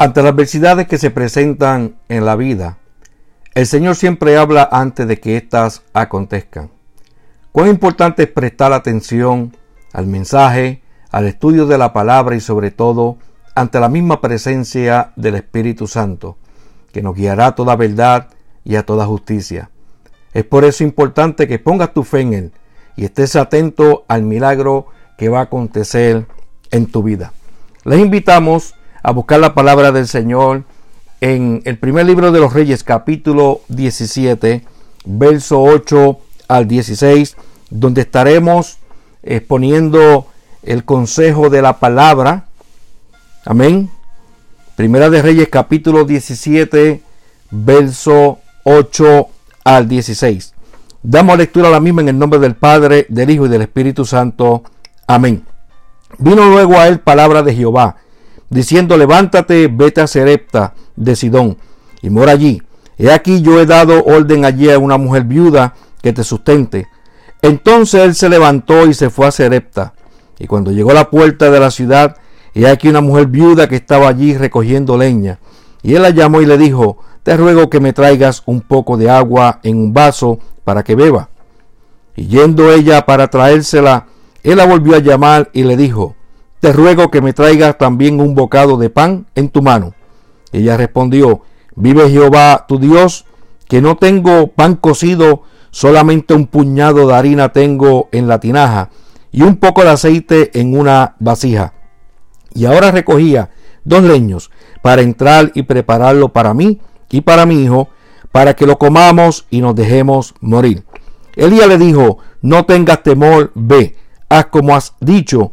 Ante las adversidades que se presentan en la vida, el Señor siempre habla antes de que éstas acontezcan. Cuán importante es prestar atención al mensaje, al estudio de la palabra y sobre todo ante la misma presencia del Espíritu Santo, que nos guiará a toda verdad y a toda justicia. Es por eso importante que pongas tu fe en Él y estés atento al milagro que va a acontecer en tu vida. Les invitamos a buscar la palabra del Señor en el primer libro de los Reyes, capítulo 17, verso 8 al 16, donde estaremos exponiendo el consejo de la palabra. Amén. Primera de Reyes, capítulo 17, verso 8 al 16. Damos lectura a la misma en el nombre del Padre, del Hijo y del Espíritu Santo. Amén. Vino luego a él palabra de Jehová diciendo, levántate, vete a Serepta de Sidón y mora allí. He aquí yo he dado orden allí a una mujer viuda que te sustente. Entonces él se levantó y se fue a Serepta. Y cuando llegó a la puerta de la ciudad, he aquí una mujer viuda que estaba allí recogiendo leña. Y él la llamó y le dijo, te ruego que me traigas un poco de agua en un vaso para que beba. Y yendo ella para traérsela, él la volvió a llamar y le dijo, te ruego que me traigas también un bocado de pan en tu mano. Ella respondió, vive Jehová tu Dios, que no tengo pan cocido, solamente un puñado de harina tengo en la tinaja y un poco de aceite en una vasija. Y ahora recogía dos leños para entrar y prepararlo para mí y para mi hijo, para que lo comamos y nos dejemos morir. Elías le dijo, no tengas temor, ve, haz como has dicho,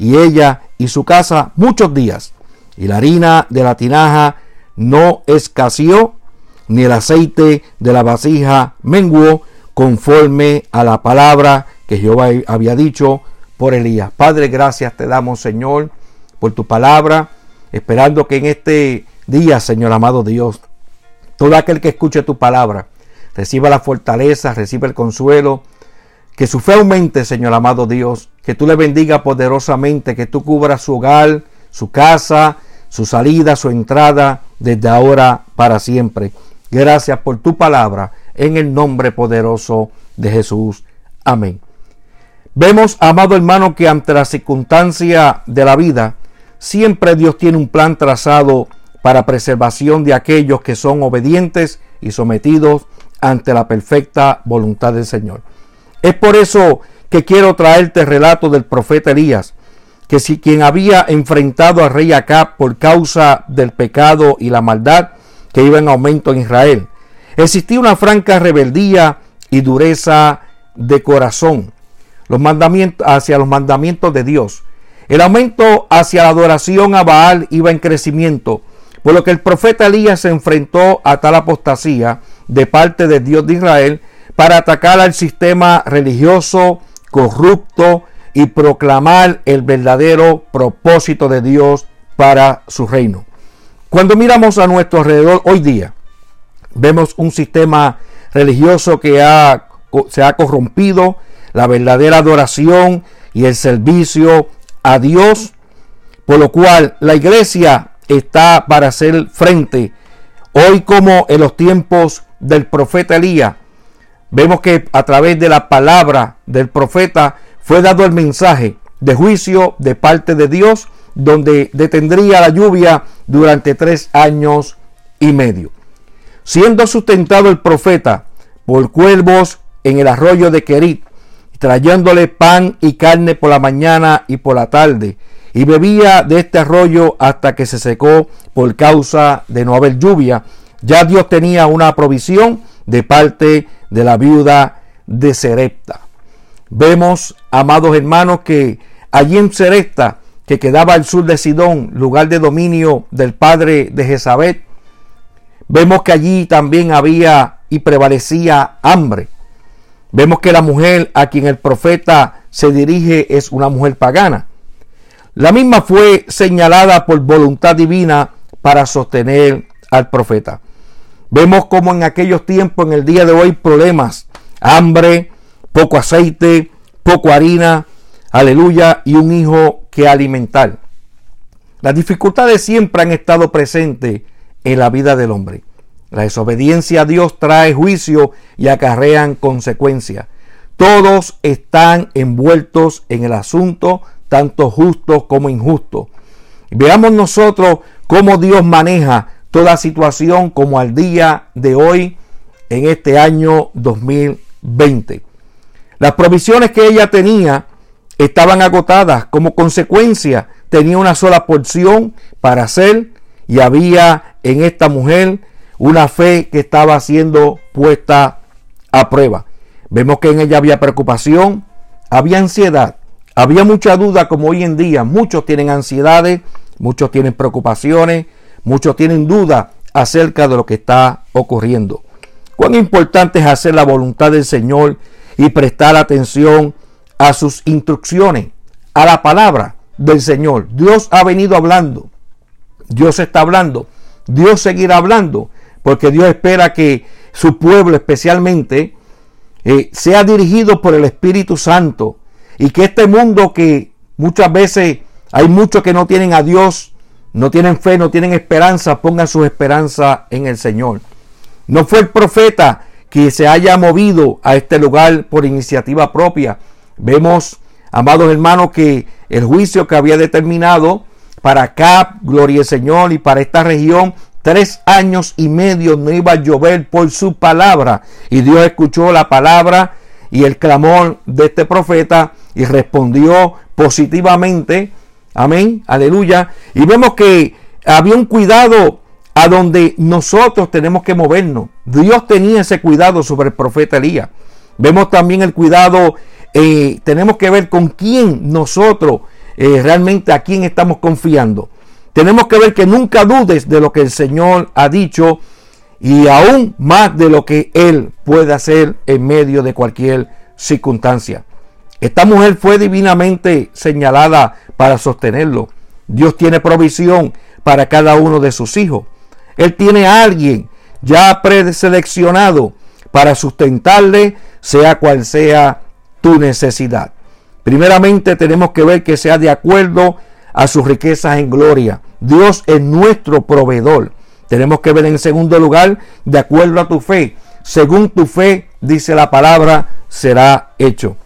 y ella y su casa muchos días. Y la harina de la tinaja no escaseó, ni el aceite de la vasija menguó, conforme a la palabra que Jehová había dicho por Elías. Padre, gracias te damos, Señor, por tu palabra, esperando que en este día, Señor amado Dios, todo aquel que escuche tu palabra, reciba la fortaleza, reciba el consuelo, que su fe aumente, Señor amado Dios. Que tú le bendiga poderosamente, que tú cubras su hogar, su casa, su salida, su entrada, desde ahora para siempre. Gracias por tu palabra, en el nombre poderoso de Jesús. Amén. Vemos, amado hermano, que ante la circunstancia de la vida, siempre Dios tiene un plan trazado para preservación de aquellos que son obedientes y sometidos ante la perfecta voluntad del Señor. Es por eso que quiero traerte el relato del profeta Elías, que si quien había enfrentado al rey Acab por causa del pecado y la maldad que iba en aumento en Israel, existía una franca rebeldía y dureza de corazón los mandamientos, hacia los mandamientos de Dios. El aumento hacia la adoración a Baal iba en crecimiento, por lo que el profeta Elías se enfrentó a tal apostasía de parte de Dios de Israel para atacar al sistema religioso corrupto y proclamar el verdadero propósito de Dios para su reino. Cuando miramos a nuestro alrededor hoy día, vemos un sistema religioso que se ha corrompido, la verdadera adoración y el servicio a Dios, por lo cual la iglesia está para hacer frente, hoy como en los tiempos del profeta Elías, vemos que a través de la palabra del profeta fue dado el mensaje de juicio de parte de Dios, donde detendría la lluvia durante tres años y medio. Siendo sustentado el profeta por cuervos en el arroyo de Kerit, trayéndole pan y carne por la mañana y por la tarde, y bebía de este arroyo hasta que se secó por causa de no haber lluvia, ya Dios tenía una provisión de parte de la viuda de Serepta. Vemos, amados hermanos, que allí en Serepta, que quedaba al sur de Sidón, lugar de dominio del padre de Jezabel, vemos que allí también había y prevalecía hambre. Vemos que la mujer a quien el profeta se dirige es una mujer pagana. La misma fue señalada por voluntad divina para sostener al profeta. Vemos como en aquellos tiempos, en el día de hoy, problemas, hambre, poco aceite, poco harina, aleluya, y un hijo que alimentar. Las dificultades siempre han estado presentes en la vida del hombre. La desobediencia a Dios trae juicio y acarrean consecuencias. Todos están envueltos en el asunto, tanto justo como injusto. Veamos nosotros cómo Dios maneja toda situación como al día de hoy en este año 2020. Las provisiones que ella tenía estaban agotadas. Como consecuencia, tenía una sola porción para hacer y había en esta mujer una fe que estaba siendo puesta a prueba. Vemos que en ella había preocupación, había ansiedad, había mucha duda como hoy en día. Muchos tienen ansiedades, muchos tienen preocupaciones, muchos tienen duda acerca de lo que está ocurriendo. Cuán importante es hacer la voluntad del Señor y prestar atención a sus instrucciones, a la palabra del Señor. Dios ha venido hablando. Dios está hablando. Dios seguirá hablando. Porque Dios espera que su pueblo especialmente eh, sea dirigido por el Espíritu Santo. Y que este mundo que muchas veces hay muchos que no tienen a Dios, no tienen fe, no tienen esperanza, pongan su esperanza en el Señor. No fue el profeta que se haya movido a este lugar por iniciativa propia. Vemos, amados hermanos, que el juicio que había determinado para acá, gloria al Señor, y para esta región, tres años y medio no iba a llover por su palabra. Y Dios escuchó la palabra y el clamor de este profeta y respondió positivamente. Amén, aleluya. Y vemos que había un cuidado a donde nosotros tenemos que movernos. Dios tenía ese cuidado sobre el profeta Elías. Vemos también el cuidado, eh, tenemos que ver con quién nosotros eh, realmente a quién estamos confiando. Tenemos que ver que nunca dudes de lo que el Señor ha dicho y aún más de lo que Él puede hacer en medio de cualquier circunstancia. Esta mujer fue divinamente señalada para sostenerlo. Dios tiene provisión para cada uno de sus hijos. Él tiene a alguien ya preseleccionado para sustentarle, sea cual sea tu necesidad. Primeramente tenemos que ver que sea de acuerdo a sus riquezas en gloria. Dios es nuestro proveedor. Tenemos que ver en segundo lugar, de acuerdo a tu fe. Según tu fe, dice la palabra, será hecho.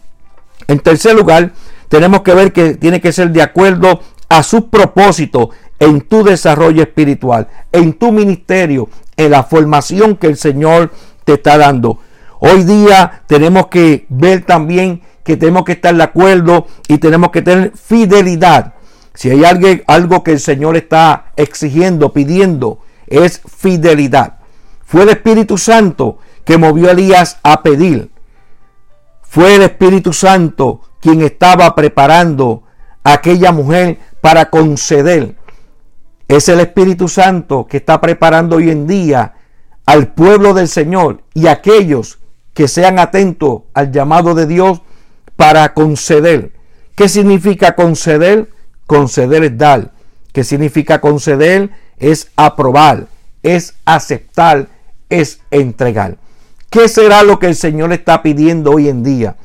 En tercer lugar, tenemos que ver que tiene que ser de acuerdo a sus propósitos en tu desarrollo espiritual, en tu ministerio, en la formación que el Señor te está dando. Hoy día tenemos que ver también que tenemos que estar de acuerdo y tenemos que tener fidelidad. Si hay algo, algo que el Señor está exigiendo, pidiendo, es fidelidad. Fue el Espíritu Santo que movió a Elías a pedir. Fue el Espíritu Santo quien estaba preparando a aquella mujer para conceder. Es el Espíritu Santo que está preparando hoy en día al pueblo del Señor y aquellos que sean atentos al llamado de Dios para conceder. ¿Qué significa conceder? Conceder es dar. ¿Qué significa conceder? Es aprobar, es aceptar, es entregar. ¿Qué será lo que el Señor está pidiendo hoy en día?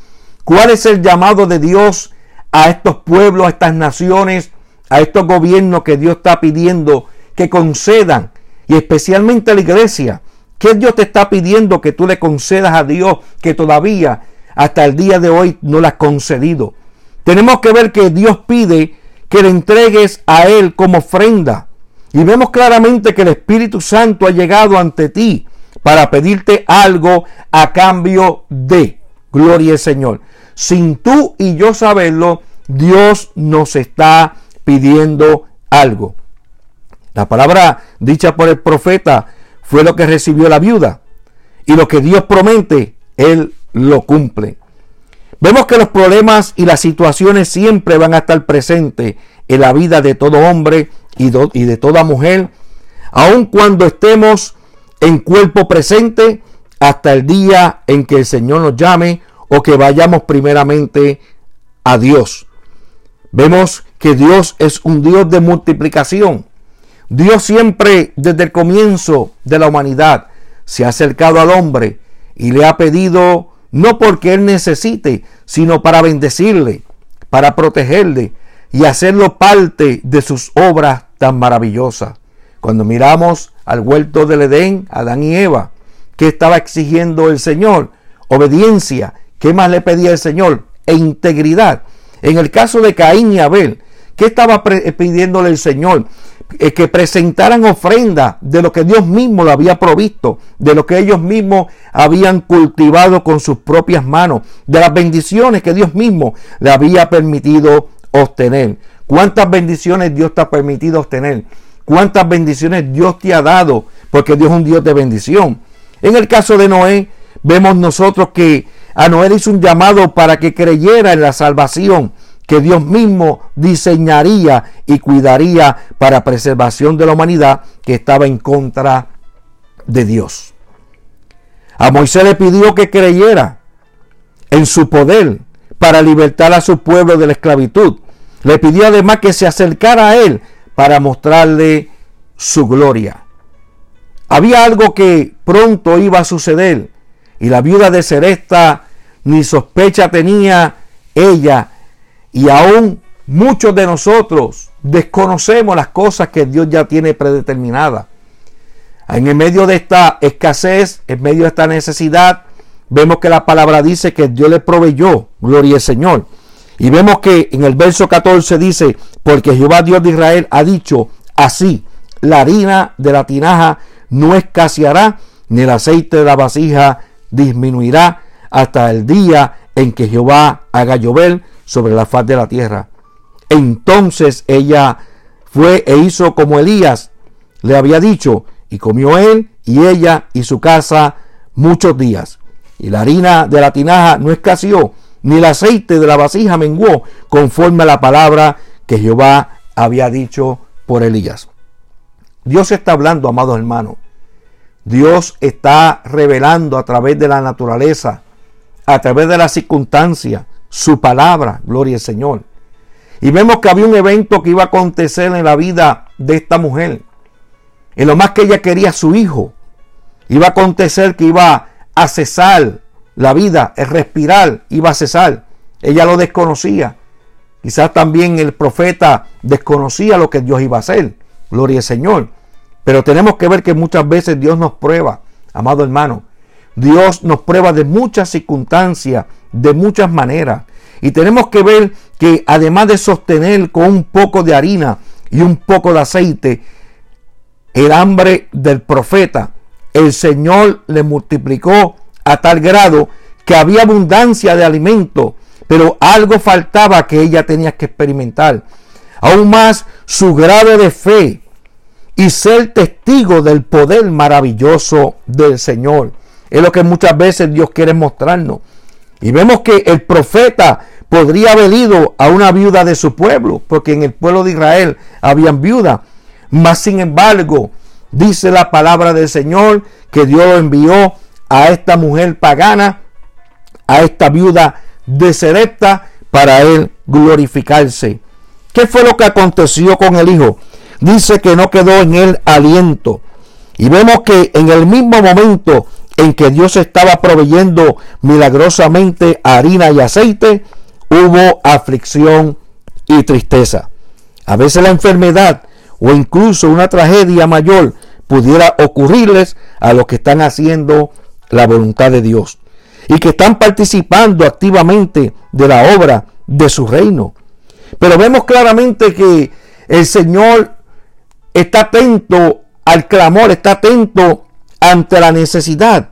¿Cuál es el llamado de Dios a estos pueblos, a estas naciones, a estos gobiernos que Dios está pidiendo que concedan? Y especialmente a la iglesia. ¿Qué Dios te está pidiendo que tú le concedas a Dios que todavía hasta el día de hoy no la has concedido. Tenemos que ver que Dios pide que le entregues a Él como ofrenda. Y vemos claramente que el Espíritu Santo ha llegado ante ti para pedirte algo a cambio de. Gloria al Señor. Sin tú y yo saberlo, Dios nos está pidiendo algo. La palabra dicha por el profeta fue lo que recibió la viuda. Y lo que Dios promete, Él lo cumple. Vemos que los problemas y las situaciones siempre van a estar presentes en la vida de todo hombre y de toda mujer, aun cuando estemos en cuerpo presente hasta el día en que el Señor nos llame o que vayamos primeramente a Dios. Vemos que Dios es un Dios de multiplicación. Dios siempre desde el comienzo de la humanidad se ha acercado al hombre y le ha pedido no porque él necesite, sino para bendecirle, para protegerle y hacerlo parte de sus obras tan maravillosas. Cuando miramos al huerto del Edén, Adán y Eva, ¿qué estaba exigiendo el Señor? Obediencia. ¿Qué más le pedía el Señor? E integridad. En el caso de Caín y Abel, ¿qué estaba pidiéndole el Señor? Eh, que presentaran ofrenda de lo que Dios mismo le había provisto, de lo que ellos mismos habían cultivado con sus propias manos, de las bendiciones que Dios mismo le había permitido obtener. ¿Cuántas bendiciones Dios te ha permitido obtener? ¿Cuántas bendiciones Dios te ha dado? Porque Dios es un Dios de bendición. En el caso de Noé, vemos nosotros que a Noé hizo un llamado para que creyera en la salvación que Dios mismo diseñaría y cuidaría para preservación de la humanidad que estaba en contra de Dios. A Moisés le pidió que creyera en su poder para libertar a su pueblo de la esclavitud. Le pidió además que se acercara a él para mostrarle su gloria. Había algo que pronto iba a suceder y la viuda de Seresta ni sospecha tenía ella y aún muchos de nosotros desconocemos las cosas que Dios ya tiene predeterminadas. En el medio de esta escasez, en medio de esta necesidad, vemos que la palabra dice que Dios le proveyó, gloria al Señor. Y vemos que en el verso 14 dice, porque Jehová Dios de Israel ha dicho así, la harina de la tinaja no escaseará, ni el aceite de la vasija disminuirá hasta el día en que Jehová haga llover sobre la faz de la tierra. Entonces ella fue e hizo como Elías le había dicho, y comió él y ella y su casa muchos días. Y la harina de la tinaja no escaseó, ni el aceite de la vasija menguó, conforme a la palabra que Jehová había dicho por Elías. Dios está hablando, amados hermanos. Dios está revelando a través de la naturaleza, a través de las circunstancias, su palabra, gloria al Señor. Y vemos que había un evento que iba a acontecer en la vida de esta mujer. En lo más que ella quería su hijo. Iba a acontecer que iba a cesar la vida, el respirar iba a cesar. Ella lo desconocía. Quizás también el profeta desconocía lo que Dios iba a hacer. Gloria al Señor. Pero tenemos que ver que muchas veces Dios nos prueba, amado hermano. Dios nos prueba de muchas circunstancias de muchas maneras. Y tenemos que ver que además de sostener con un poco de harina y un poco de aceite el hambre del profeta, el Señor le multiplicó a tal grado que había abundancia de alimento, pero algo faltaba que ella tenía que experimentar. Aún más su grado de fe y ser testigo del poder maravilloso del Señor. Es lo que muchas veces Dios quiere mostrarnos. Y vemos que el profeta podría haber ido a una viuda de su pueblo, porque en el pueblo de Israel habían viudas. Mas sin embargo, dice la palabra del Señor que Dios lo envió a esta mujer pagana, a esta viuda de Serepta, para él glorificarse. ¿Qué fue lo que aconteció con el hijo? Dice que no quedó en él aliento. Y vemos que en el mismo momento en que Dios estaba proveyendo milagrosamente harina y aceite, hubo aflicción y tristeza. A veces la enfermedad o incluso una tragedia mayor pudiera ocurrirles a los que están haciendo la voluntad de Dios y que están participando activamente de la obra de su reino. Pero vemos claramente que el Señor está atento al clamor, está atento ante la necesidad.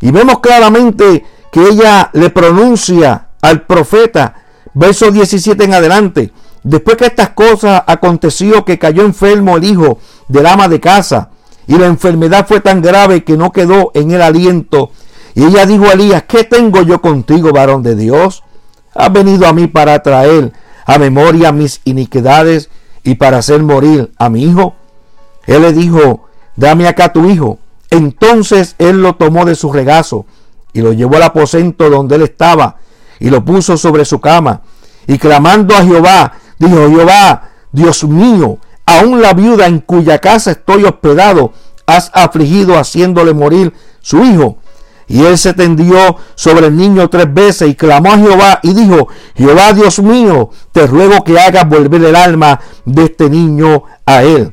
Y vemos claramente que ella le pronuncia al profeta, verso 17 en adelante, después que estas cosas aconteció que cayó enfermo el hijo del ama de casa, y la enfermedad fue tan grave que no quedó en el aliento. Y ella dijo a Elías, ¿qué tengo yo contigo, varón de Dios? Has venido a mí para traer a memoria mis iniquidades y para hacer morir a mi hijo. Él le dijo, dame acá tu hijo. Entonces él lo tomó de su regazo y lo llevó al aposento donde él estaba y lo puso sobre su cama. Y clamando a Jehová, dijo, Jehová, Dios mío, aún la viuda en cuya casa estoy hospedado, has afligido haciéndole morir su hijo. Y él se tendió sobre el niño tres veces y clamó a Jehová y dijo, Jehová Dios mío, te ruego que hagas volver el alma de este niño a él.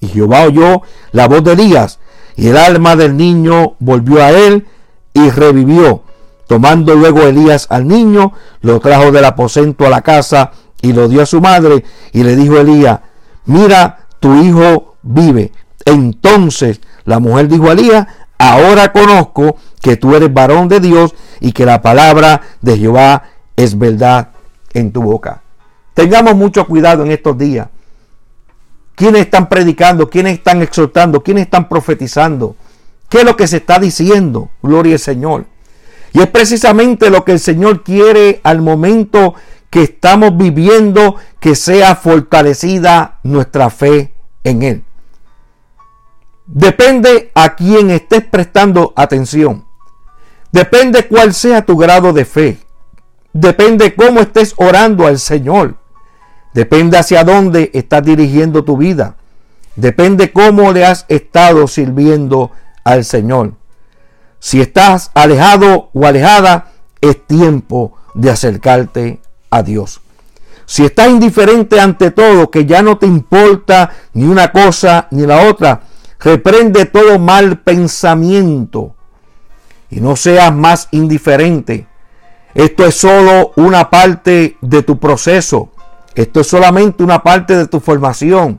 Y Jehová oyó la voz de Elías y el alma del niño volvió a él y revivió. Tomando luego Elías al niño, lo trajo del aposento a la casa y lo dio a su madre y le dijo Elías, mira, tu hijo vive. Entonces la mujer dijo a Elías, ahora conozco que tú eres varón de Dios y que la palabra de Jehová es verdad en tu boca. Tengamos mucho cuidado en estos días. ¿Quiénes están predicando? ¿Quiénes están exhortando? ¿Quiénes están profetizando? ¿Qué es lo que se está diciendo? Gloria al Señor. Y es precisamente lo que el Señor quiere al momento que estamos viviendo, que sea fortalecida nuestra fe en Él. Depende a quién estés prestando atención. Depende cuál sea tu grado de fe. Depende cómo estés orando al Señor. Depende hacia dónde estás dirigiendo tu vida. Depende cómo le has estado sirviendo al Señor. Si estás alejado o alejada, es tiempo de acercarte a Dios. Si estás indiferente ante todo, que ya no te importa ni una cosa ni la otra, reprende todo mal pensamiento y no seas más indiferente. Esto es solo una parte de tu proceso. Esto es solamente una parte de tu formación.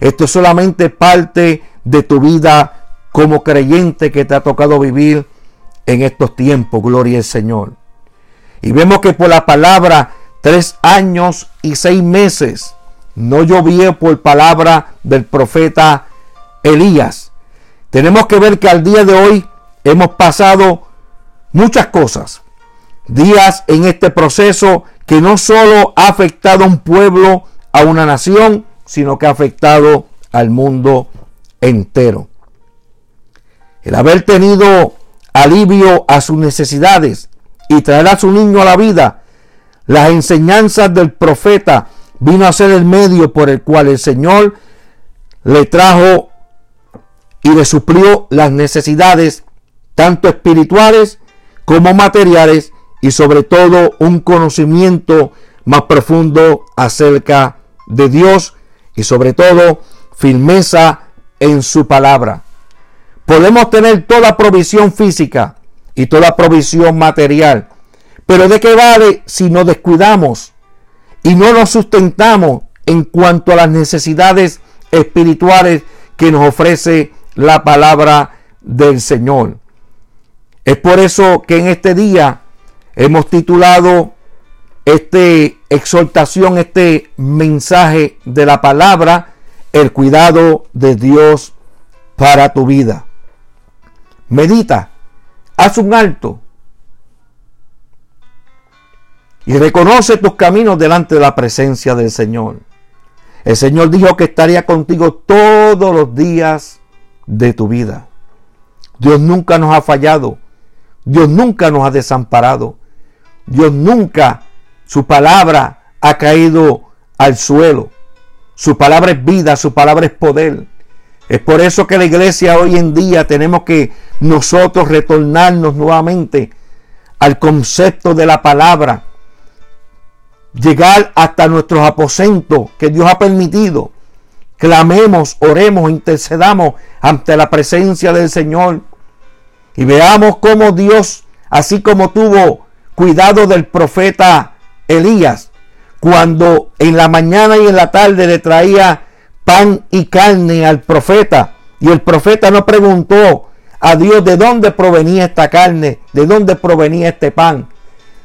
Esto es solamente parte de tu vida como creyente que te ha tocado vivir en estos tiempos, gloria al Señor. Y vemos que por la palabra, tres años y seis meses, no llovió por palabra del profeta Elías. Tenemos que ver que al día de hoy hemos pasado muchas cosas. Días en este proceso que no solo ha afectado a un pueblo, a una nación, sino que ha afectado al mundo entero. El haber tenido alivio a sus necesidades y traer a su niño a la vida, las enseñanzas del profeta vino a ser el medio por el cual el Señor le trajo y le suplió las necesidades tanto espirituales como materiales y sobre todo un conocimiento más profundo acerca de Dios y sobre todo firmeza en su palabra. Podemos tener toda provisión física y toda provisión material, pero ¿de qué vale si nos descuidamos y no nos sustentamos en cuanto a las necesidades espirituales que nos ofrece la palabra del Señor? Es por eso que en este día hemos titulado este exhortación, este mensaje de la palabra, el cuidado de Dios para tu vida. Medita, haz un alto y reconoce tus caminos delante de la presencia del Señor. El Señor dijo que estaría contigo todos los días de tu vida. Dios nunca nos ha fallado. Dios nunca nos ha desamparado. Dios nunca, su palabra ha caído al suelo. Su palabra es vida, su palabra es poder. Es por eso que la iglesia hoy en día tenemos que nosotros retornarnos nuevamente al concepto de la palabra. Llegar hasta nuestros aposentos que Dios ha permitido. Clamemos, oremos, intercedamos ante la presencia del Señor. Y veamos cómo Dios, así como tuvo cuidado del profeta Elías, cuando en la mañana y en la tarde le traía pan y carne al profeta, y el profeta no preguntó a Dios de dónde provenía esta carne, de dónde provenía este pan,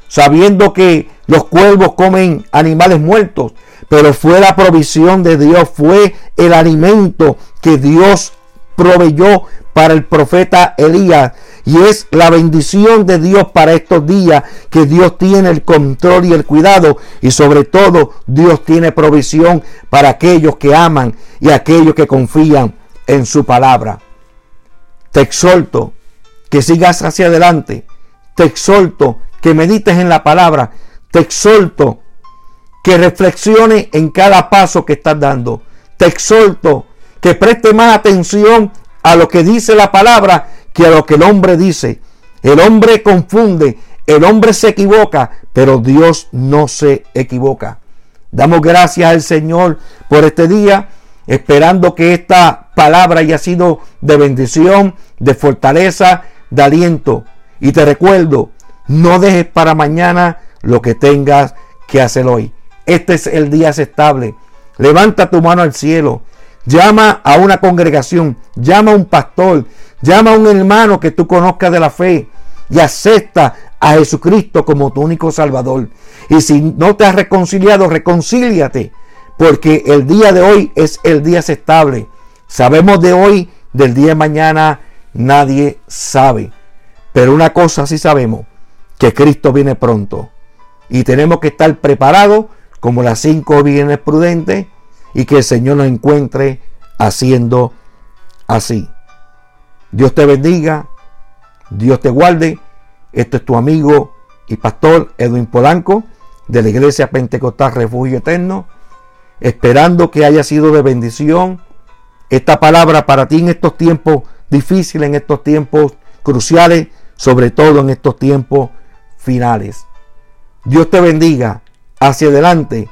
sabiendo que los cuervos comen animales muertos, pero fue la provisión de Dios, fue el alimento que Dios proveyó para el profeta Elías. Y es la bendición de Dios para estos días que Dios tiene el control y el cuidado. Y sobre todo Dios tiene provisión para aquellos que aman y aquellos que confían en su palabra. Te exhorto que sigas hacia adelante. Te exhorto que medites en la palabra. Te exhorto que reflexiones en cada paso que estás dando. Te exhorto que preste más atención a lo que dice la palabra que a lo que el hombre dice. El hombre confunde, el hombre se equivoca, pero Dios no se equivoca. Damos gracias al Señor por este día, esperando que esta palabra haya sido de bendición, de fortaleza, de aliento. Y te recuerdo, no dejes para mañana lo que tengas que hacer hoy. Este es el día aceptable. Levanta tu mano al cielo. Llama a una congregación. Llama a un pastor. Llama a un hermano que tú conozcas de la fe. Y acepta a Jesucristo como tu único Salvador. Y si no te has reconciliado, reconcíliate. Porque el día de hoy es el día aceptable. Sabemos de hoy, del día de mañana, nadie sabe. Pero una cosa sí sabemos, que Cristo viene pronto. Y tenemos que estar preparados como las cinco bienes prudentes y que el Señor nos encuentre haciendo así. Dios te bendiga, Dios te guarde. Este es tu amigo y pastor Edwin Polanco de la Iglesia Pentecostal Refugio Eterno, esperando que haya sido de bendición esta palabra para ti en estos tiempos difíciles, en estos tiempos cruciales, sobre todo en estos tiempos finales. Dios te bendiga hacia adelante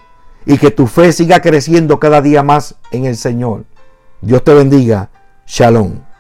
y que tu fe siga creciendo cada día más en el Señor. Dios te bendiga. Shalom.